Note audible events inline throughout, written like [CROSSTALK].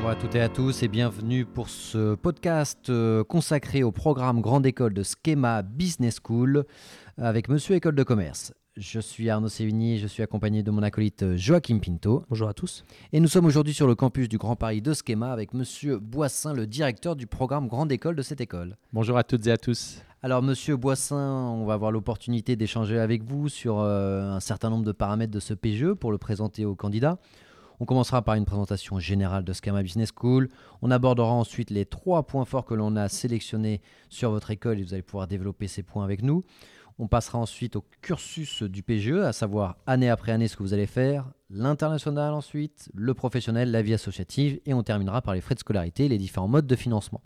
Bonjour à toutes et à tous et bienvenue pour ce podcast euh, consacré au programme Grande École de Schema Business School avec Monsieur École de Commerce. Je suis Arnaud Sévigny, je suis accompagné de mon acolyte euh, Joachim Pinto. Bonjour à tous. Et nous sommes aujourd'hui sur le campus du Grand Paris de Schema avec Monsieur Boissin, le directeur du programme Grande École de cette école. Bonjour à toutes et à tous. Alors, Monsieur Boissin, on va avoir l'opportunité d'échanger avec vous sur euh, un certain nombre de paramètres de ce PGE pour le présenter aux candidats. On commencera par une présentation générale de Schema Business School. On abordera ensuite les trois points forts que l'on a sélectionnés sur votre école et vous allez pouvoir développer ces points avec nous. On passera ensuite au cursus du PGE, à savoir année après année ce que vous allez faire, l'international ensuite, le professionnel, la vie associative et on terminera par les frais de scolarité et les différents modes de financement.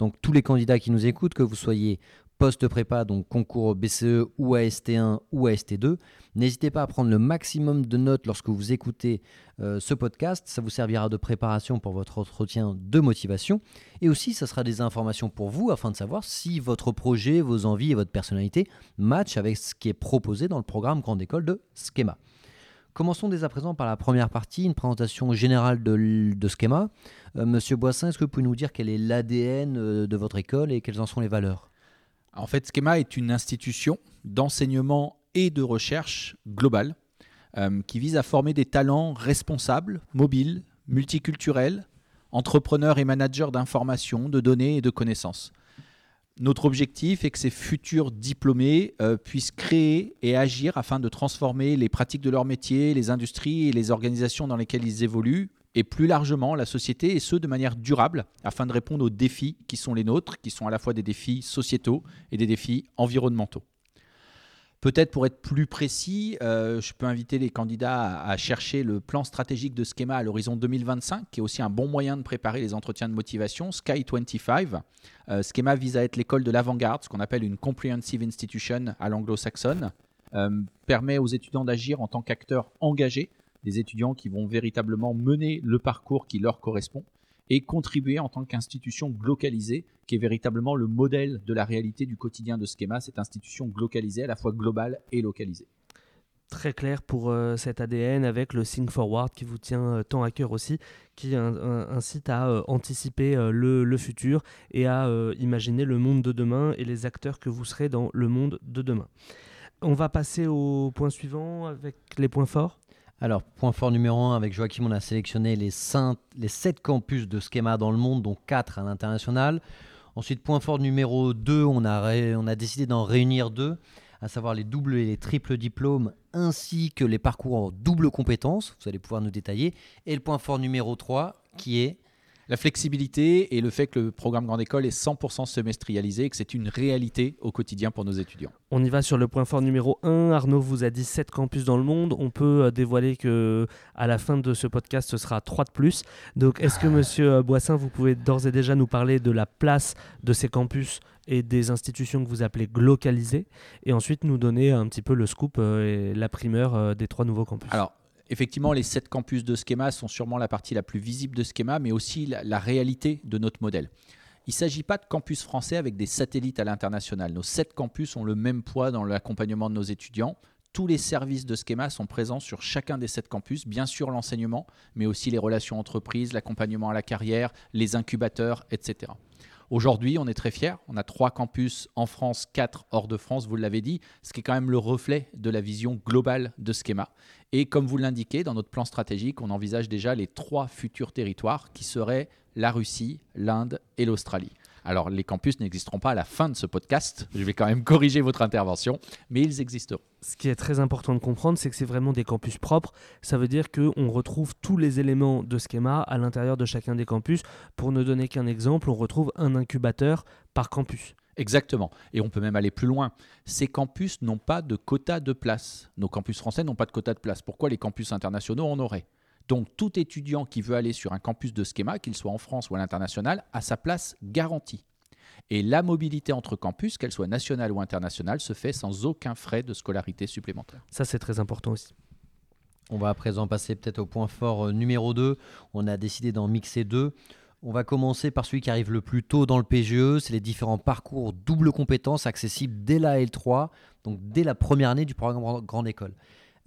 Donc tous les candidats qui nous écoutent, que vous soyez post-prépa, donc concours BCE ou AST1 ou AST2. N'hésitez pas à prendre le maximum de notes lorsque vous écoutez euh, ce podcast. Ça vous servira de préparation pour votre entretien de motivation. Et aussi, ça sera des informations pour vous afin de savoir si votre projet, vos envies et votre personnalité matchent avec ce qui est proposé dans le programme Grande École de Schema. Commençons dès à présent par la première partie, une présentation générale de, de Schema. Euh, Monsieur Boissin, est-ce que vous pouvez nous dire quel est l'ADN euh, de votre école et quelles en sont les valeurs? En fait, Schema est une institution d'enseignement et de recherche globale euh, qui vise à former des talents responsables, mobiles, multiculturels, entrepreneurs et managers d'information, de données et de connaissances. Notre objectif est que ces futurs diplômés euh, puissent créer et agir afin de transformer les pratiques de leur métier, les industries et les organisations dans lesquelles ils évoluent, et plus largement la société, et ce de manière durable, afin de répondre aux défis qui sont les nôtres, qui sont à la fois des défis sociétaux et des défis environnementaux. Peut-être pour être plus précis, euh, je peux inviter les candidats à, chercher le plan stratégique de Schema à l'horizon 2025, qui est aussi un bon moyen de préparer les entretiens de motivation, Sky 25. Euh, Schema vise à être l'école de l'avant-garde, ce qu'on appelle une comprehensive institution à l'anglo-saxonne, euh, permet aux étudiants d'agir en tant qu'acteurs engagés, des étudiants qui vont véritablement mener le parcours qui leur correspond et contribuer en tant qu'institution globalisée, qui est véritablement le modèle de la réalité du quotidien de Schema, cette institution globalisée, à la fois globale et localisée. Très clair pour euh, cet ADN avec le Think Forward qui vous tient euh, tant à cœur aussi, qui in- in- incite à euh, anticiper le, futur et à imaginer le monde de demain et les acteurs que vous serez dans le monde de demain. On va passer au point suivant avec les points forts. Alors, point fort numéro 1, avec Joachim, on a sélectionné les, 5, les 7 campus de Schema dans le monde, dont 4 à l'international. Ensuite, point fort numéro 2, on a, on a décidé d'en réunir deux, à savoir les doubles et les triples diplômes, ainsi que les parcours en double compétences. Vous allez pouvoir nous détailler. Et le point fort numéro 3, qui est La flexibilité et le fait que le programme Grande École est 100% semestrialisé et que c'est une réalité au quotidien pour nos étudiants. On y va sur le point fort numéro 1. Arnaud vous a dit 7 campus dans le monde. On peut euh, dévoiler que à la fin de ce podcast, ce sera 3 de plus. Donc, est-ce que monsieur euh, Boissin, vous pouvez d'ores et déjà nous parler de la place de ces campus et des institutions que vous appelez localisées? Et ensuite nous donner un petit peu le scoop euh, et la primeur des trois nouveaux campus. Alors, effectivement, les sept campus de Schema sont sûrement la partie la plus visible de Schema, mais aussi la, réalité de notre modèle. Il ne s'agit pas de campus français avec des satellites à l'international. Nos sept campus ont le même poids dans l'accompagnement de nos étudiants. Tous les services de Schema sont présents sur chacun des sept campus, bien sûr l'enseignement, mais aussi les relations entreprises, l'accompagnement à la carrière, les incubateurs, etc. Aujourd'hui, on est très fiers. On a trois campus en France, quatre hors de France, vous l'avez dit, ce qui est quand même le reflet de la vision globale de Schema. Et comme vous l'indiquez, dans notre plan stratégique, on envisage déjà les trois futurs territoires qui seraient la Russie, l'Inde et l'Australie. Alors, les campus n'existeront pas à la fin de ce podcast. Je vais quand même [LAUGHS] corriger votre intervention, mais ils existeront. Ce qui est très important de comprendre, c'est que c'est vraiment des campus propres. Ça veut dire qu'on retrouve tous les éléments de schéma à l'intérieur de chacun des campus. Pour ne donner qu'un exemple, on retrouve un incubateur par campus. Exactement. Et on peut même aller plus loin. Ces campus n'ont pas de quota de place. Nos campus français n'ont pas de quota de place. Pourquoi les campus internationaux en auraient? Donc tout étudiant qui veut aller sur un campus de schéma, qu'il soit en France ou à l'international, a sa place garantie. Et la mobilité entre campus, qu'elle soit nationale ou internationale, se fait sans aucun frais de scolarité supplémentaire. Ça, c'est très important aussi. On va à présent passer peut-être au point fort euh, numéro 2. On a décidé d'en mixer deux. On va commencer par celui qui arrive le plus tôt dans le PGE, c'est les différents parcours double compétence accessibles dès la L3, donc dès la première année du programme Grand- Grande École.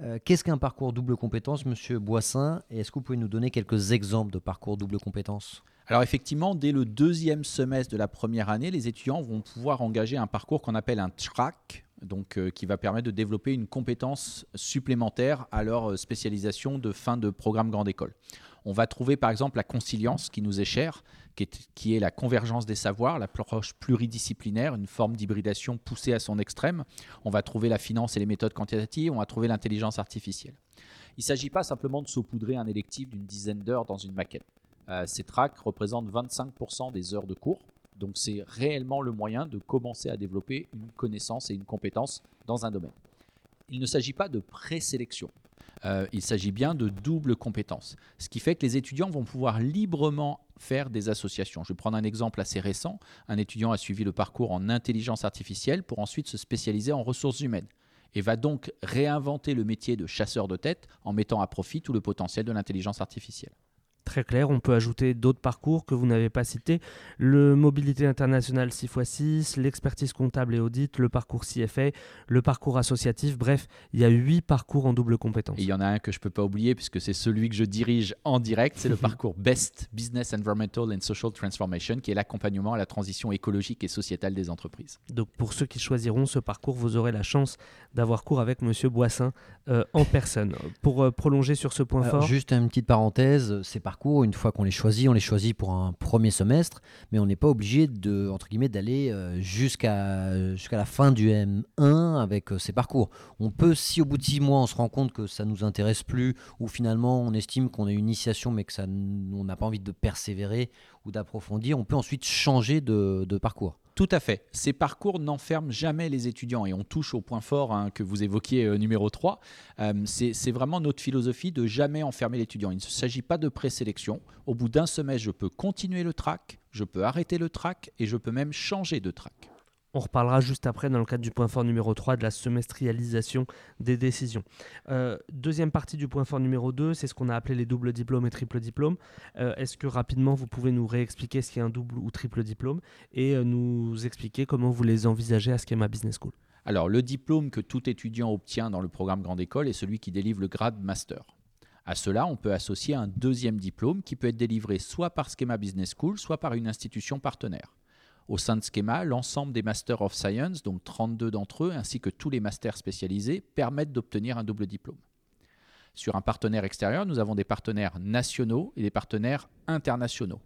Euh, Qu'est-ce qu'un parcours double compétence, monsieur Boissin? Et est-ce que vous pouvez nous donner quelques exemples de parcours double compétence? Alors effectivement, dès le deuxième semestre de la première année, les étudiants vont pouvoir engager un parcours qu'on appelle un track, donc euh, qui va permettre de développer une compétence supplémentaire à leur euh, spécialisation de fin de programme grande école. On va trouver par exemple la conciliance qui nous est chère, qui est, la convergence des savoirs, l'approche pluridisciplinaire, une forme d'hybridation poussée à son extrême. On va trouver la finance et les méthodes quantitatives, on va trouver l'intelligence artificielle. Il ne s'agit pas simplement de saupoudrer un électif d'une dizaine d'heures dans une maquette. Euh, ces tracks représentent 25% des heures de cours. Donc c'est réellement le moyen de commencer à développer une connaissance et une compétence dans un domaine. Il ne s'agit pas de présélection. Euh, il s'agit bien de double compétence. Ce qui fait que les étudiants vont pouvoir librement faire des associations. Je vais prendre un exemple assez récent. Un étudiant a suivi le parcours en intelligence artificielle pour ensuite se spécialiser en ressources humaines et va donc réinventer le métier de chasseur de tête en mettant à profit tout le potentiel de l'intelligence artificielle très clair. On peut ajouter d'autres parcours que vous n'avez pas cités. Le mobilité internationale 6x6, l'expertise comptable et audit, le parcours CFA, le parcours associatif. Bref, il y a huit parcours en double compétence. Et il y en a un que je ne peux pas oublier puisque c'est celui que je dirige en direct. C'est le [LAUGHS] parcours BEST, Business Environmental and Social Transformation, qui est l'accompagnement à la transition écologique et sociétale des entreprises. Donc pour ceux qui choisiront ce parcours, vous aurez la chance d'avoir cours avec Monsieur Boissin euh, en personne. Pour euh, prolonger sur ce point Alors, fort. Juste une petite parenthèse, ces parcours, une fois qu'on les choisit, on les choisit pour un premier semestre, mais on n'est pas obligé de, entre guillemets, d'aller euh, jusqu'à la fin du M1 avec euh, ces parcours. On peut, si au bout de six mois, on se rend compte que ça nous intéresse plus, ou finalement on estime qu'on a une initiation, mais que ça, on n'a pas envie de persévérer ou d'approfondir, on peut ensuite changer de parcours. Tout à fait. Ces parcours n'enferment jamais les étudiants et on touche au point fort hein, que vous évoquiez euh, numéro 3. Euh, c'est vraiment notre philosophie de jamais enfermer l'étudiant. Il ne s'agit pas de présélection. Au bout d'un semestre, je peux continuer le track, je peux arrêter le track et je peux même changer de track. On reparlera juste après dans le cadre du point fort numéro 3 de la semestrialisation des décisions. Euh, deuxième partie du point fort numéro 2, c'est ce qu'on a appelé les doubles diplômes et triples diplômes. Euh, Est-ce que rapidement vous pouvez nous réexpliquer ce qu'est un double ou triple diplôme et euh, nous expliquer comment vous les envisagez à Schema Business School? Alors le diplôme que tout étudiant obtient dans le programme Grande École est celui qui délivre le grade master. À cela, on peut associer un deuxième diplôme qui peut être délivré soit par Schema Business School, soit par une institution partenaire. Au sein de Schema, l'ensemble des Masters of Science, donc 32 d'entre eux, ainsi que tous les masters spécialisés, permettent d'obtenir un double diplôme. Sur un partenaire extérieur, nous avons des partenaires nationaux et des partenaires internationaux.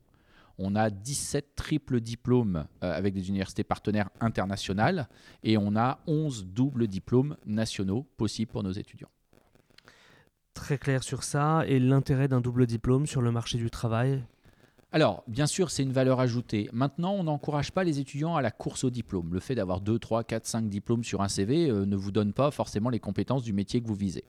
On a 17 triples diplômes euh, avec des universités partenaires internationales et on a 11 doubles diplômes nationaux possibles pour nos étudiants. Très clair sur ça et l'intérêt d'un double diplôme sur le marché du travail? Alors, bien sûr, c'est une valeur ajoutée. Maintenant, on n'encourage pas les étudiants à la course au diplôme. Le fait d'avoir 2, 3, 4, 5 diplômes sur un CV euh, ne vous donne pas forcément les compétences du métier que vous visez.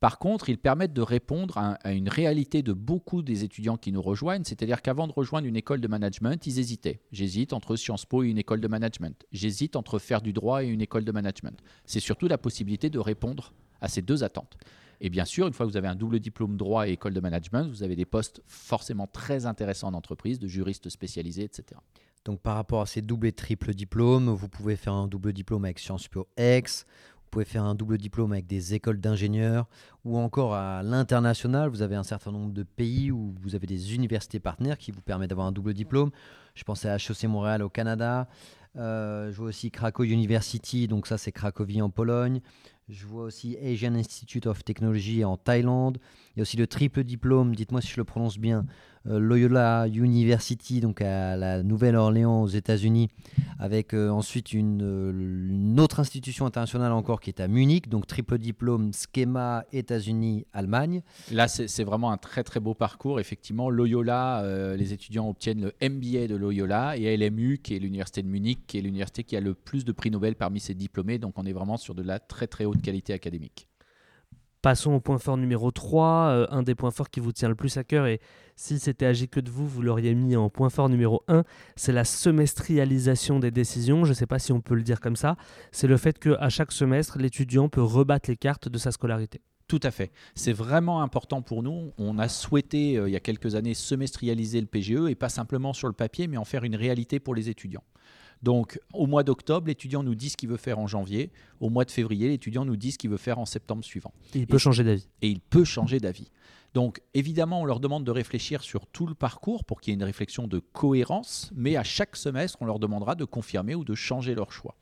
Par contre, ils permettent de répondre à, à une réalité de beaucoup des étudiants qui nous rejoignent, c'est-à-dire qu'avant de rejoindre une école de management, ils hésitaient. J'hésite entre Sciences Po et une école de management. J'hésite entre faire du droit et une école de management. C'est surtout la possibilité de répondre à ces deux attentes. Et bien sûr, une fois que vous avez un double diplôme droit et école de management, vous avez des postes forcément très intéressants en entreprise, de juristes spécialisés, etc. Donc par rapport à ces doubles et triples diplômes, vous pouvez faire un double diplôme avec Sciences Po X, vous pouvez faire un double diplôme avec des écoles d'ingénieurs, ou encore à l'international, vous avez un certain nombre de pays où vous avez des universités partenaires qui vous permettent d'avoir un double diplôme. Je pensais à HEC Montréal au Canada, euh, je vois aussi Krakow University, donc ça c'est Cracovie en Pologne. Je vois aussi Asian Institute of Technology en Thaïlande. Il y a aussi le triple diplôme, dites-moi si je le prononce bien, Loyola University, donc à la Nouvelle-Orléans aux États-Unis, avec euh, ensuite une, euh, une, autre institution internationale encore qui est à Munich, donc triple diplôme Schema États-Unis, Allemagne. Là, c'est vraiment un très très beau parcours. Effectivement, Loyola, euh, les étudiants obtiennent le MBA de Loyola et LMU, qui est l'université de Munich, qui est l'université qui a le plus de prix Nobel parmi ses diplômés. Donc, on est vraiment sur de la très très haute qualité académique. Passons au point fort numéro 3, euh, un des points forts qui vous tient le plus à cœur, et si c'était agi que de vous, vous l'auriez mis en point fort numéro 1, c'est la semestrialisation des décisions, je ne sais pas si on peut le dire comme ça, c'est le fait qu'à chaque semestre, l'étudiant peut rebattre les cartes de sa scolarité. Tout à fait. C'est vraiment important pour nous. On a souhaité, euh, il y a quelques années, semestrialiser le PGE, et pas simplement sur le papier, mais en faire une réalité pour les étudiants. Donc, au mois d'octobre, l'étudiant nous dit ce qu'il veut faire en janvier. Au mois de février, l'étudiant nous dit ce qu'il veut faire en septembre suivant. Il peut changer d'avis. Et il peut changer d'avis. Donc, évidemment, on leur demande de réfléchir sur tout le parcours pour qu'il y ait une réflexion de cohérence, mais à chaque semestre, on leur demandera de confirmer ou de changer leur choix.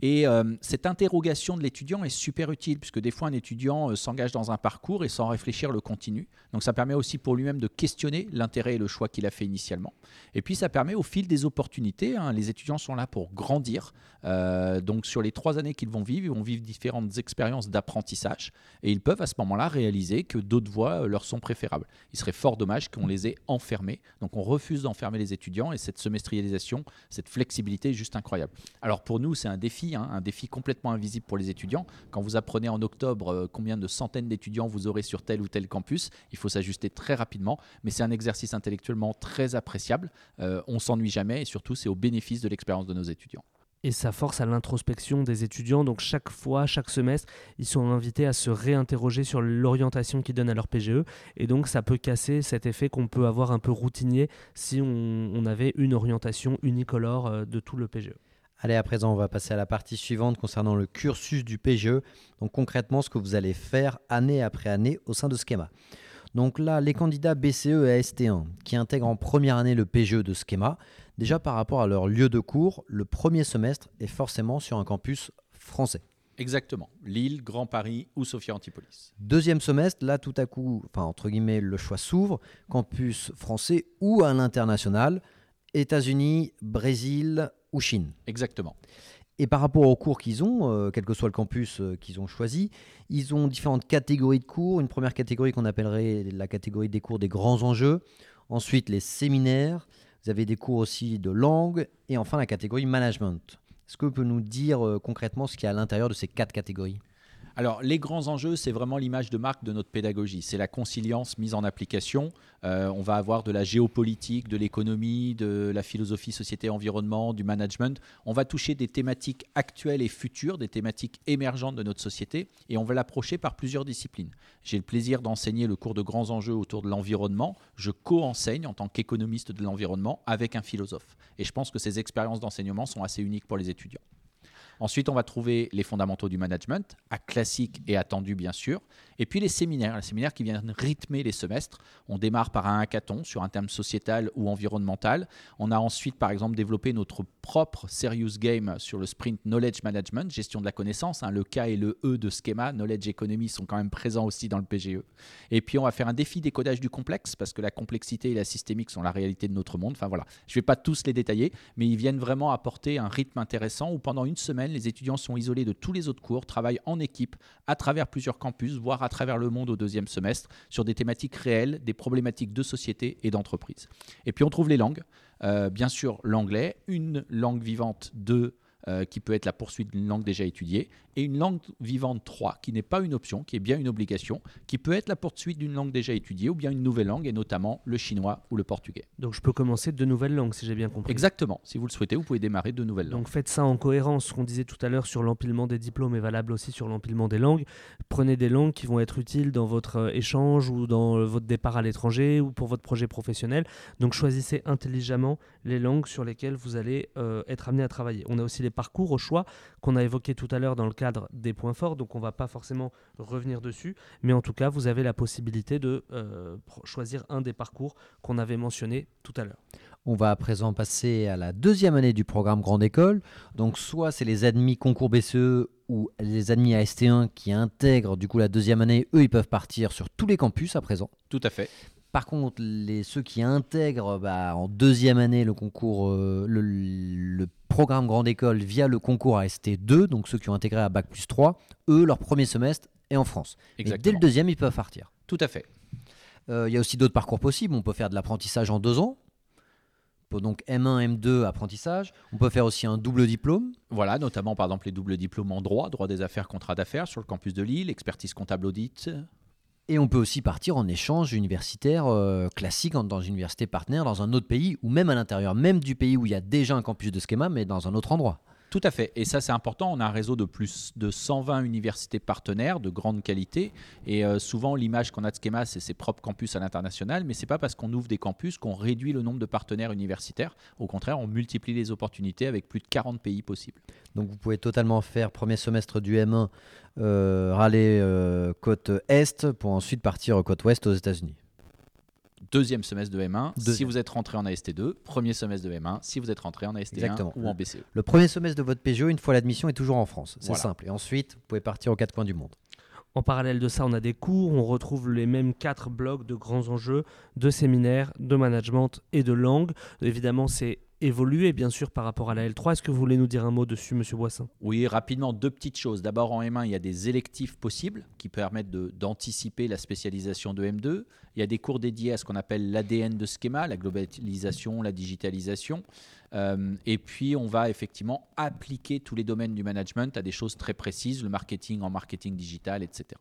Et euh, cette interrogation de l'étudiant est super utile, puisque des fois un étudiant euh, s'engage dans un parcours et sans réfléchir le continue. Donc ça permet aussi pour lui-même de questionner l'intérêt et le choix qu'il a fait initialement. Et puis ça permet au fil des opportunités, hein, les étudiants sont là pour grandir. Euh, donc sur les trois années qu'ils vont vivre, ils vont vivre différentes expériences d'apprentissage et ils peuvent à ce moment-là réaliser que d'autres voies leur sont préférables. Il serait fort dommage qu'on les ait enfermés. Donc on refuse d'enfermer les étudiants et cette semestrialisation, cette flexibilité est juste incroyable. Alors pour nous, c'est un défi Hein, un défi complètement invisible pour les étudiants. Quand vous apprenez en octobre euh, combien de centaines d'étudiants vous aurez sur tel ou tel campus, il faut s'ajuster très rapidement, mais c'est un exercice intellectuellement très appréciable. Euh, on s'ennuie jamais et surtout c'est au bénéfice de l'expérience de nos étudiants et ça force à l'introspection des étudiants. Donc chaque fois, chaque semestre, ils sont invités à se réinterroger sur l'orientation qu'ils donnent à leur PGE. Et donc ça peut casser cet effet qu'on peut avoir un peu routinier si on, on avait une orientation unicolore euh, de tout le PGE. Allez, à présent, on va passer à la partie suivante concernant le cursus du PGE. Donc concrètement, ce que vous allez faire année après année au sein de Schema. Donc là, les candidats BCE et ST1 qui intègrent en première année le PGE de Schema, déjà par rapport à leur lieu de cours, le premier semestre est forcément sur un campus français. Exactement. Lille, Grand Paris ou Sophia Antipolis. Deuxième semestre, là tout à coup, enfin entre guillemets, le choix s'ouvre, campus français ou à l'international, États-Unis, Brésil, ou Chine. Exactement. Et par rapport aux cours qu'ils ont, euh, quel que soit le campus euh, qu'ils ont choisi, ils ont différentes catégories de cours. Une première catégorie qu'on appellerait la catégorie des cours des grands enjeux. Ensuite, les séminaires. Vous avez des cours aussi de langue. Et enfin, la catégorie management. Est-ce que vous pouvez nous dire euh, concrètement ce qu'il y a à l'intérieur de ces quatre catégories? Alors, les grands enjeux, c'est vraiment l'image de marque de notre pédagogie. C'est la conciliance mise en application. Euh, on va avoir de la géopolitique, de l'économie, de la philosophie société-environnement, du management. On va toucher des thématiques actuelles et futures, des thématiques émergentes de notre société, et on va l'approcher par plusieurs disciplines. J'ai le plaisir d'enseigner le cours de grands enjeux autour de l'environnement. Je co-enseigne en tant qu'économiste de l'environnement avec un philosophe. Et je pense que ces expériences d'enseignement sont assez uniques pour les étudiants. Ensuite, on va trouver les fondamentaux du management, à classique et attendu bien sûr. Et puis les séminaires, les séminaires qui viennent rythmer les semestres. On démarre par un hackathon sur un thème sociétal ou environnemental. On a ensuite, par exemple, développé notre propre serious game sur le sprint knowledge management, gestion de la connaissance. Hein. Le K et le E de Schema, knowledge economy, sont quand même présents aussi dans le PGE. Et puis on va faire un défi décodage du complexe parce que la complexité et la systémique sont la réalité de notre monde. Enfin voilà, je ne vais pas tous les détailler, mais ils viennent vraiment apporter un rythme intéressant où pendant une semaine, les étudiants sont isolés de tous les autres cours, travaillent en équipe à travers plusieurs campus, voire à travers le monde au deuxième semestre, sur des thématiques réelles, des problématiques de société et d'entreprise. Et puis on trouve les langues. Euh, bien sûr, l'anglais, une langue vivante, de euh, qui peut être la poursuite d'une langue déjà étudiée, et une langue vivante 3, qui n'est pas une option, qui est bien une obligation, qui peut être la poursuite d'une langue déjà étudiée, ou bien une nouvelle langue, et notamment le chinois ou le portugais. Donc je peux commencer de nouvelles langues, si j'ai bien compris. Exactement. Si vous le souhaitez, vous pouvez démarrer de nouvelles langues. Donc faites ça en cohérence. Ce qu'on disait tout à l'heure sur l'empilement des diplômes est valable aussi sur l'empilement des langues. Prenez des langues qui vont être utiles dans votre euh, échange ou dans euh, votre départ à l'étranger ou pour votre projet professionnel. Donc choisissez intelligemment les langues sur lesquelles vous allez être amené à travailler. On a aussi les parcours au choix qu'on a évoqué tout à l'heure dans le cadre des points forts, donc on ne va pas forcément revenir dessus, mais en tout cas, vous avez la possibilité de euh, choisir un des parcours qu'on avait mentionné tout à l'heure. On va à présent passer à la deuxième année du programme Grande École. Donc soit c'est les admis concours BCE ou les admis AST1 qui intègrent du coup la deuxième année, eux ils peuvent partir sur tous les campus à présent. Tout à fait. Par contre, les, ceux qui intègrent bah, en deuxième année le concours, euh, le, programme Grande École via le concours AST2, donc ceux qui ont intégré à Bac plus 3, eux, leur premier semestre est en France. Dès le deuxième, ils peuvent partir. Tout à fait. Euh, il y a aussi d'autres parcours possibles. On peut faire de l'apprentissage en deux ans. Donc M1, M2, apprentissage. On peut faire aussi un double diplôme. Voilà, notamment par exemple les doubles diplômes en droit, droit des affaires, contrat d'affaires sur le campus de Lille, expertise comptable audit, et on peut aussi partir en échange universitaire euh, classique dans une université partenaire dans un autre pays ou même à l'intérieur même du pays où il y a déjà un campus de schéma mais dans un autre endroit. Tout à fait. Et ça, c'est important. On a un réseau de plus de 120 universités partenaires de grande qualité. Et euh, souvent, l'image qu'on a de Schema, c'est ses propres campus à l'international. Mais ce n'est pas parce qu'on ouvre des campus qu'on réduit le nombre de partenaires universitaires. Au contraire, on multiplie les opportunités avec plus de 40 pays possibles. Donc, vous pouvez totalement faire premier semestre du M1, euh, râler euh, côte Est, pour ensuite partir côte Ouest aux États-Unis deuxième semestre de M1 si vous êtes rentré en AST2, premier semestre de M1 si vous êtes rentré en AST1 ou en BCE. Le premier semestre de votre PGE, une fois l'admission, est toujours en France. C'est simple. Et ensuite, vous pouvez partir aux quatre coins du monde. En parallèle de ça, on a des cours, on retrouve les mêmes quatre blocs de grands enjeux, de séminaires, de management et de langue. Évidemment, c'est évoluer, bien sûr, par rapport à la L3. Est-ce que vous voulez nous dire un mot dessus, Monsieur Boissin? Oui, rapidement, deux petites choses. D'abord, en M1, il y a des électifs possibles qui permettent d'anticiper la spécialisation de M2. Il y a des cours dédiés à ce qu'on appelle l'ADN de schéma, la globalisation, la digitalisation. Euh, et puis, on va effectivement appliquer tous les domaines du management à des choses très précises, le marketing en marketing digital, etc.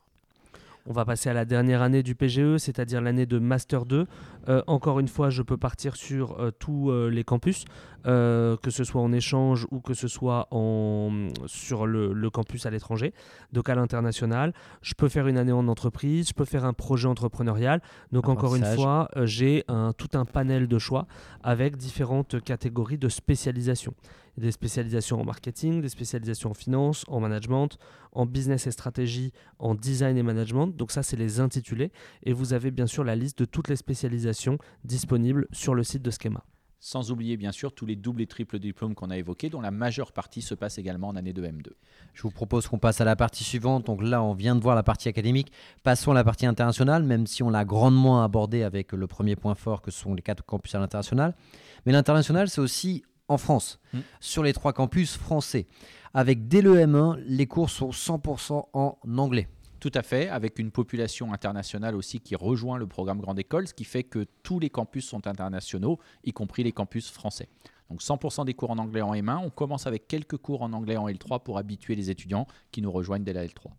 On va passer à la dernière année du PGE, c'est-à-dire l'année de Master 2. Euh, encore une fois, je peux partir sur euh, tous euh, les campus, que ce soit en échange ou que ce soit en, sur le, campus à l'étranger, donc à l'international. Je peux faire une année en entreprise, je peux faire un projet entrepreneurial. Donc encore une fois, j'ai tout un panel de choix avec différentes catégories de spécialisation des spécialisations en marketing, des spécialisations en finance, en management, en business et stratégie, en design et management. Donc ça, c'est les intitulés. Et vous avez bien sûr la liste de toutes les spécialisations disponibles sur le site de Schema. Sans oublier bien sûr tous les doubles et triples diplômes qu'on a évoqués, dont la majeure partie se passe également en année de M2. Je vous propose qu'on passe à la partie suivante. Donc là, on vient de voir la partie académique. Passons à la partie internationale, même si on l'a grandement abordée avec le premier point fort que sont les quatre campus à l'international. Mais l'international, c'est aussi en France, mm. sur les trois campus français. Avec dès le M1, les cours sont 100% en anglais. Tout à fait, avec une population internationale aussi qui rejoint le programme Grande École, ce qui fait que tous les campus sont internationaux, y compris les campus français. Donc 100% des cours en anglais en M1. On commence avec quelques cours en anglais en L3 pour habituer les étudiants qui nous rejoignent dès la L3.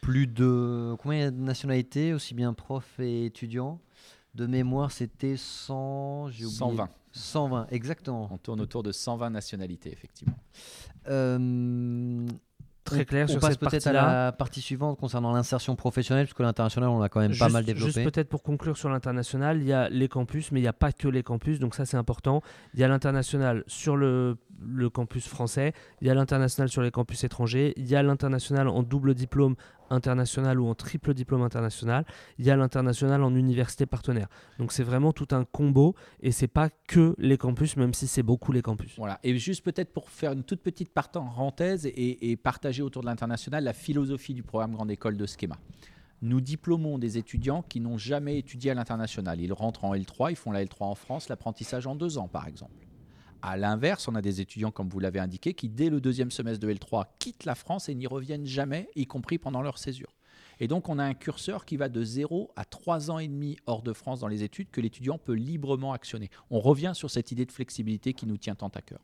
Plus de combien de nationalités, aussi bien profs et étudiants? De mémoire, c'était 100, 120. 120, exactement. On tourne autour de 120 nationalités, effectivement. Euh, Très clair on, sur passe peut-être à la partie suivante concernant l'insertion professionnelle, puisque l'international, on l'a quand même pas mal développé. Juste peut-être pour conclure sur l'international, il y a les campus, mais il n'y a pas que les campus, donc ça c'est important. Il y a l'international sur le, le campus français, il y a l'international sur les campus étrangers, il y a l'international en double diplôme international ou en triple diplôme international, il y a l'international en université partenaire. Donc c'est vraiment tout un combo et c'est pas que les campus, même si c'est beaucoup les campus. Voilà. Et juste peut-être pour faire une toute petite parenthèse et, et partager autour de l'international la philosophie du programme Grande École de Schema. Nous diplômons des étudiants qui n'ont jamais étudié à l'international. Ils rentrent en L3, ils font la L3 en France, l'apprentissage en deux ans par exemple. À l'inverse, on a des étudiants, comme vous l'avez indiqué, qui dès le deuxième semestre de L3 quittent la France et n'y reviennent jamais, y compris pendant leur césure. Et donc, on a un curseur qui va de 0 à 3 ans et demi hors de France dans les études que l'étudiant peut librement actionner. On revient sur cette idée de flexibilité qui nous tient tant à cœur.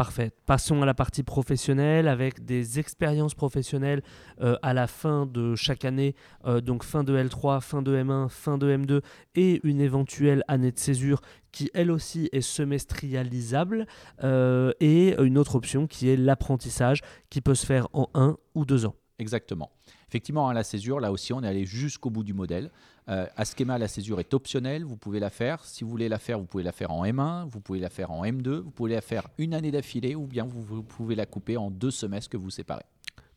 Parfait. Passons à la partie professionnelle avec des expériences professionnelles euh, à la fin de chaque année, euh, donc fin de L3, fin de M1, fin de M2 et une éventuelle année de césure qui elle aussi est semestrialisable euh, et une autre option qui est l'apprentissage qui peut se faire en un ou deux ans. Exactement. Effectivement, à la césure, là aussi, on est allé jusqu'au bout du modèle. Euh, schéma, la césure est optionnelle, vous pouvez la faire. Si vous voulez la faire, vous pouvez la faire en M1, vous pouvez la faire en M2, vous pouvez la faire une année d'affilée ou bien vous pouvez la couper en deux semestres que vous séparez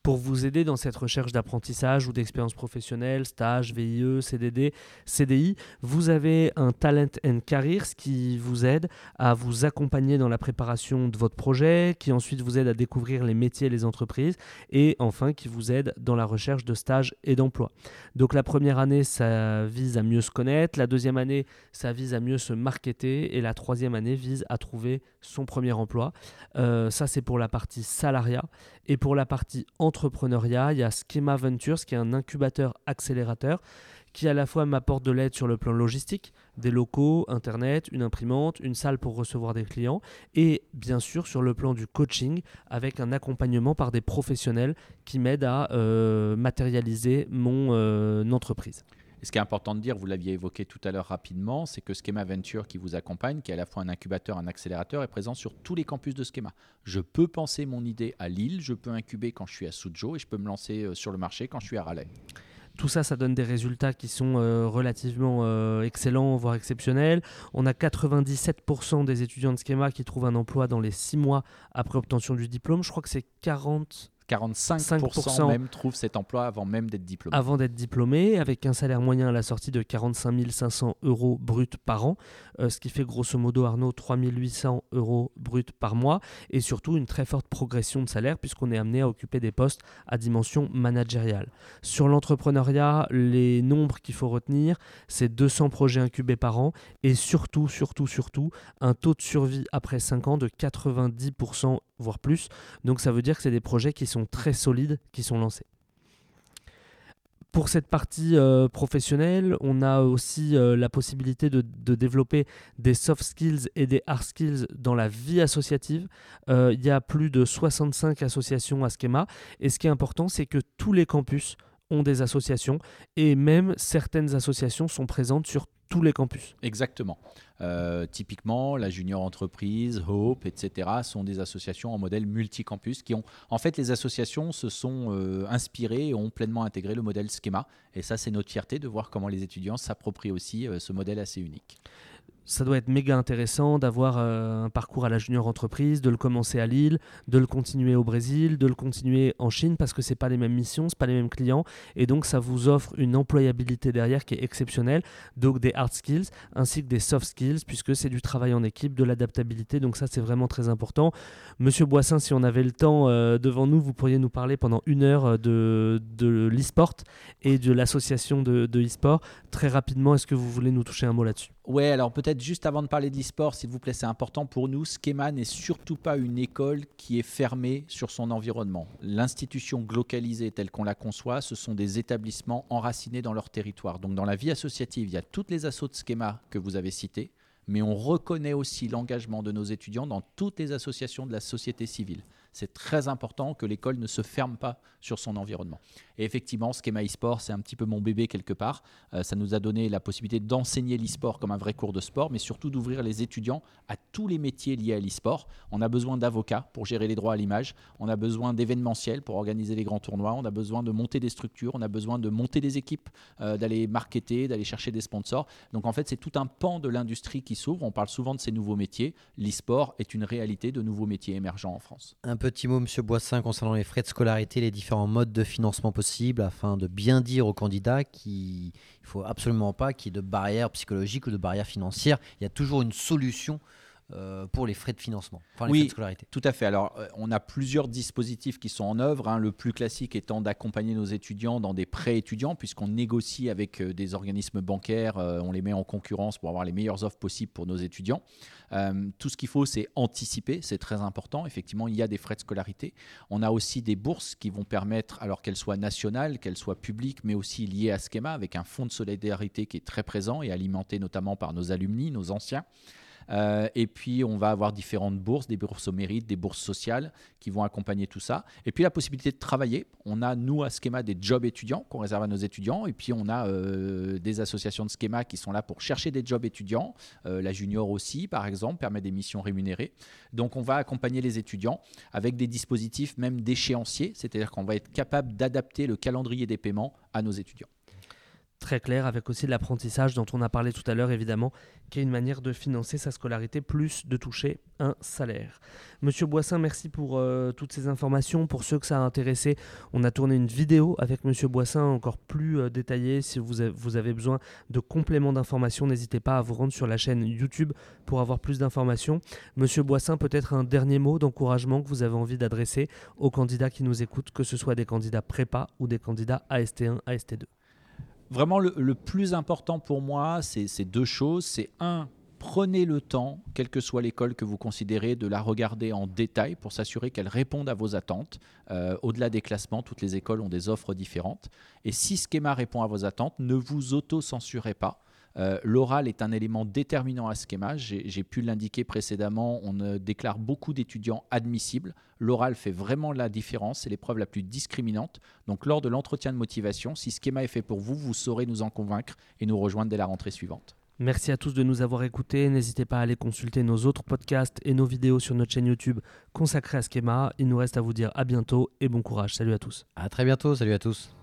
pour vous aider dans cette recherche d'apprentissage ou d'expérience professionnelle, stage, VIE, CDD, CDI. Vous avez un Talent and Careers qui vous aide à vous accompagner dans la préparation de votre projet, qui ensuite vous aide à découvrir les métiers et les entreprises, et enfin qui vous aide dans la recherche de stage et d'emploi. Donc la première année, ça vise à mieux se connaître, la deuxième année, ça vise à mieux se marketer, et la troisième année vise à trouver son premier emploi. Euh, ça, c'est pour la partie salariat. Et pour la partie entrepreneuriat, il y a Schema Ventures, qui est un incubateur accélérateur, qui à la fois m'apporte de l'aide sur le plan logistique, des locaux, Internet, une imprimante, une salle pour recevoir des clients, et bien sûr sur le plan du coaching, avec un accompagnement par des professionnels qui m'aident à euh, matérialiser mon euh, entreprise. Et ce qui est important de dire, vous l'aviez évoqué tout à l'heure rapidement, c'est que Schema Venture qui vous accompagne, qui est à la fois un incubateur, un accélérateur, est présent sur tous les campus de Schema. Je peux penser mon idée à Lille, je peux incuber quand je suis à Suzhou et je peux me lancer euh, sur le marché quand je suis à Raleigh. Tout ça, ça donne des résultats qui sont euh, relativement euh, excellents, voire exceptionnels. On a 97% des étudiants de Schema qui trouvent un emploi dans les 6 mois après obtention du diplôme. Je crois que c'est 40 45% même trouvent cet emploi avant même d'être diplômé. Avant d'être diplômé, avec un salaire moyen à la sortie de 45 500 euros brut par an, euh, ce qui fait grosso modo, Arnaud, 3 800 euros brut par mois, et surtout une très forte progression de salaire puisqu'on est amené à occuper des postes à dimension managériale. Sur l'entrepreneuriat, les nombres qu'il faut retenir, c'est 200 projets incubés par an, et surtout, surtout, surtout, un taux de survie après 5 ans de 90% voire plus. Donc ça veut dire que c'est des projets qui sont très solides, qui sont lancés. Pour cette partie euh, professionnelle, on a aussi euh, la possibilité de, développer des soft skills et des hard skills dans la vie associative. Euh, il y a plus de 65 associations à Schema. Et ce qui est important, c'est que tous les campus ont des associations et même certaines associations sont présentes sur tous les campus. Exactement. Euh, typiquement, la Junior Entreprise, Hope, etc. sont des associations en modèle multicampus qui ont, en fait, les associations se sont euh, inspirées et ont pleinement intégré le modèle Schema. Et ça, c'est notre fierté de voir comment les étudiants s'approprient aussi euh, ce modèle assez unique ça doit être méga intéressant d'avoir euh, un parcours à la junior entreprise, de le commencer à Lille, de le continuer au Brésil, de le continuer en Chine parce que c'est pas les mêmes missions, c'est pas les mêmes clients et donc ça vous offre une employabilité derrière qui est exceptionnelle. Donc des hard skills ainsi que des soft skills puisque c'est du travail en équipe, de l'adaptabilité. Donc ça c'est vraiment très important. Monsieur Boissin, si on avait le temps euh, devant nous, vous pourriez nous parler pendant une heure euh, de, de l'e-sport et de l'association de, de e-sport. Très rapidement, est-ce que vous voulez nous toucher un mot là-dessus? Ouais, alors peut-être juste avant de parler d'e-sport, s'il vous plaît, c'est important pour nous. Schema n'est surtout pas une école qui est fermée sur son environnement. L'institution glocalisée telle qu'on la conçoit, ce sont des établissements enracinés dans leur territoire. Donc dans la vie associative, il y a toutes les assauts de Schema que vous avez cités, mais on reconnaît aussi l'engagement de nos étudiants dans toutes les associations de la société civile c'est très important que l'école ne se ferme pas sur son environnement. Et effectivement, Schema e-sport, c'est un petit peu mon bébé quelque part. Euh, ça nous a donné la possibilité d'enseigner l'e-sport comme un vrai cours de sport, mais surtout d'ouvrir les étudiants à tous les métiers liés à l'e-sport. On a besoin d'avocats pour gérer les droits à l'image, on a besoin d'événementiels pour organiser les grands tournois, on a besoin de monter des structures, on a besoin de monter des équipes, euh, d'aller marketer, d'aller chercher des sponsors. Donc en fait, c'est tout un pan de l'industrie qui s'ouvre. On parle souvent de ces nouveaux métiers. L'e-sport est une réalité de nouveaux métiers émergents en France petit mot, Monsieur Boissin, concernant les frais de scolarité, les différents modes de financement possibles, afin de bien dire aux candidats qu'il ne faut absolument pas qu'il y ait de barrières psychologiques ou de barrières financières. Il y a toujours une solution euh, pour les frais de financement, enfin les oui, frais de scolarité. Tout à fait. Alors, euh, on a plusieurs dispositifs qui sont en œuvre. Hein. Le plus classique étant d'accompagner nos étudiants dans des prêts étudiants, puisqu'on négocie avec euh, des organismes bancaires, on les met en concurrence pour avoir les meilleures offres possibles pour nos étudiants. tout ce qu'il faut, c'est anticiper, c'est très important. Effectivement, il y a des frais de scolarité. On a aussi des bourses qui vont permettre, alors qu'elles soient nationales, qu'elles soient publiques, mais aussi liées à Schema, avec un fonds de solidarité qui est très présent et alimenté notamment par nos alumni, nos anciens. Euh, et puis, on va avoir différentes bourses, des bourses au mérite, des bourses sociales qui vont accompagner tout ça. Et puis, la possibilité de travailler. On a, nous, à Schema, des jobs étudiants qu'on réserve à nos étudiants. Et puis, on a euh, des associations de Schema qui sont là pour chercher des jobs étudiants. Euh, la Junior aussi, par exemple, permet des missions rémunérées. Donc, on va accompagner les étudiants avec des dispositifs même d'échéancier, c'est-à-dire qu'on va être capable d'adapter le calendrier des paiements à nos étudiants très clair, avec aussi l'apprentissage dont on a parlé tout à l'heure, évidemment, qui est une manière de financer sa scolarité plus de toucher un salaire. Monsieur Boissin, merci pour euh, toutes ces informations. Pour ceux que ça a intéressé, on a tourné une vidéo avec Monsieur Boissin encore plus euh, détaillée. Si vous vous avez besoin de compléments d'informations, n'hésitez pas à vous rendre sur la chaîne YouTube pour avoir plus d'informations. Monsieur Boissin, peut-être un dernier mot d'encouragement que vous avez envie d'adresser aux candidats qui nous écoutent, que ce soit des candidats prépa ou des candidats AST1, AST2. Vraiment, le, plus important pour moi, c'est deux choses. C'est un, prenez le temps, quelle que soit l'école que vous considérez, de la regarder en détail pour s'assurer qu'elle réponde à vos attentes. Euh, au-delà des classements, toutes les écoles ont des offres différentes. Et si Schema répond à vos attentes, ne vous auto-censurez pas. Euh, L'oral est un élément déterminant à Schema. J'ai pu l'indiquer précédemment. On euh, déclare beaucoup d'étudiants admissibles. L'oral fait vraiment la différence. C'est l'épreuve la plus discriminante. Donc, lors de l'entretien de motivation, si Schema est fait pour vous, vous saurez nous en convaincre et nous rejoindre dès la rentrée suivante. Merci à tous de nous avoir écoutés. N'hésitez pas à aller consulter nos autres podcasts et nos vidéos sur notre chaîne YouTube consacrée à Schema. Il nous reste à vous dire à bientôt et bon courage. Salut à tous. À très bientôt. Salut à tous.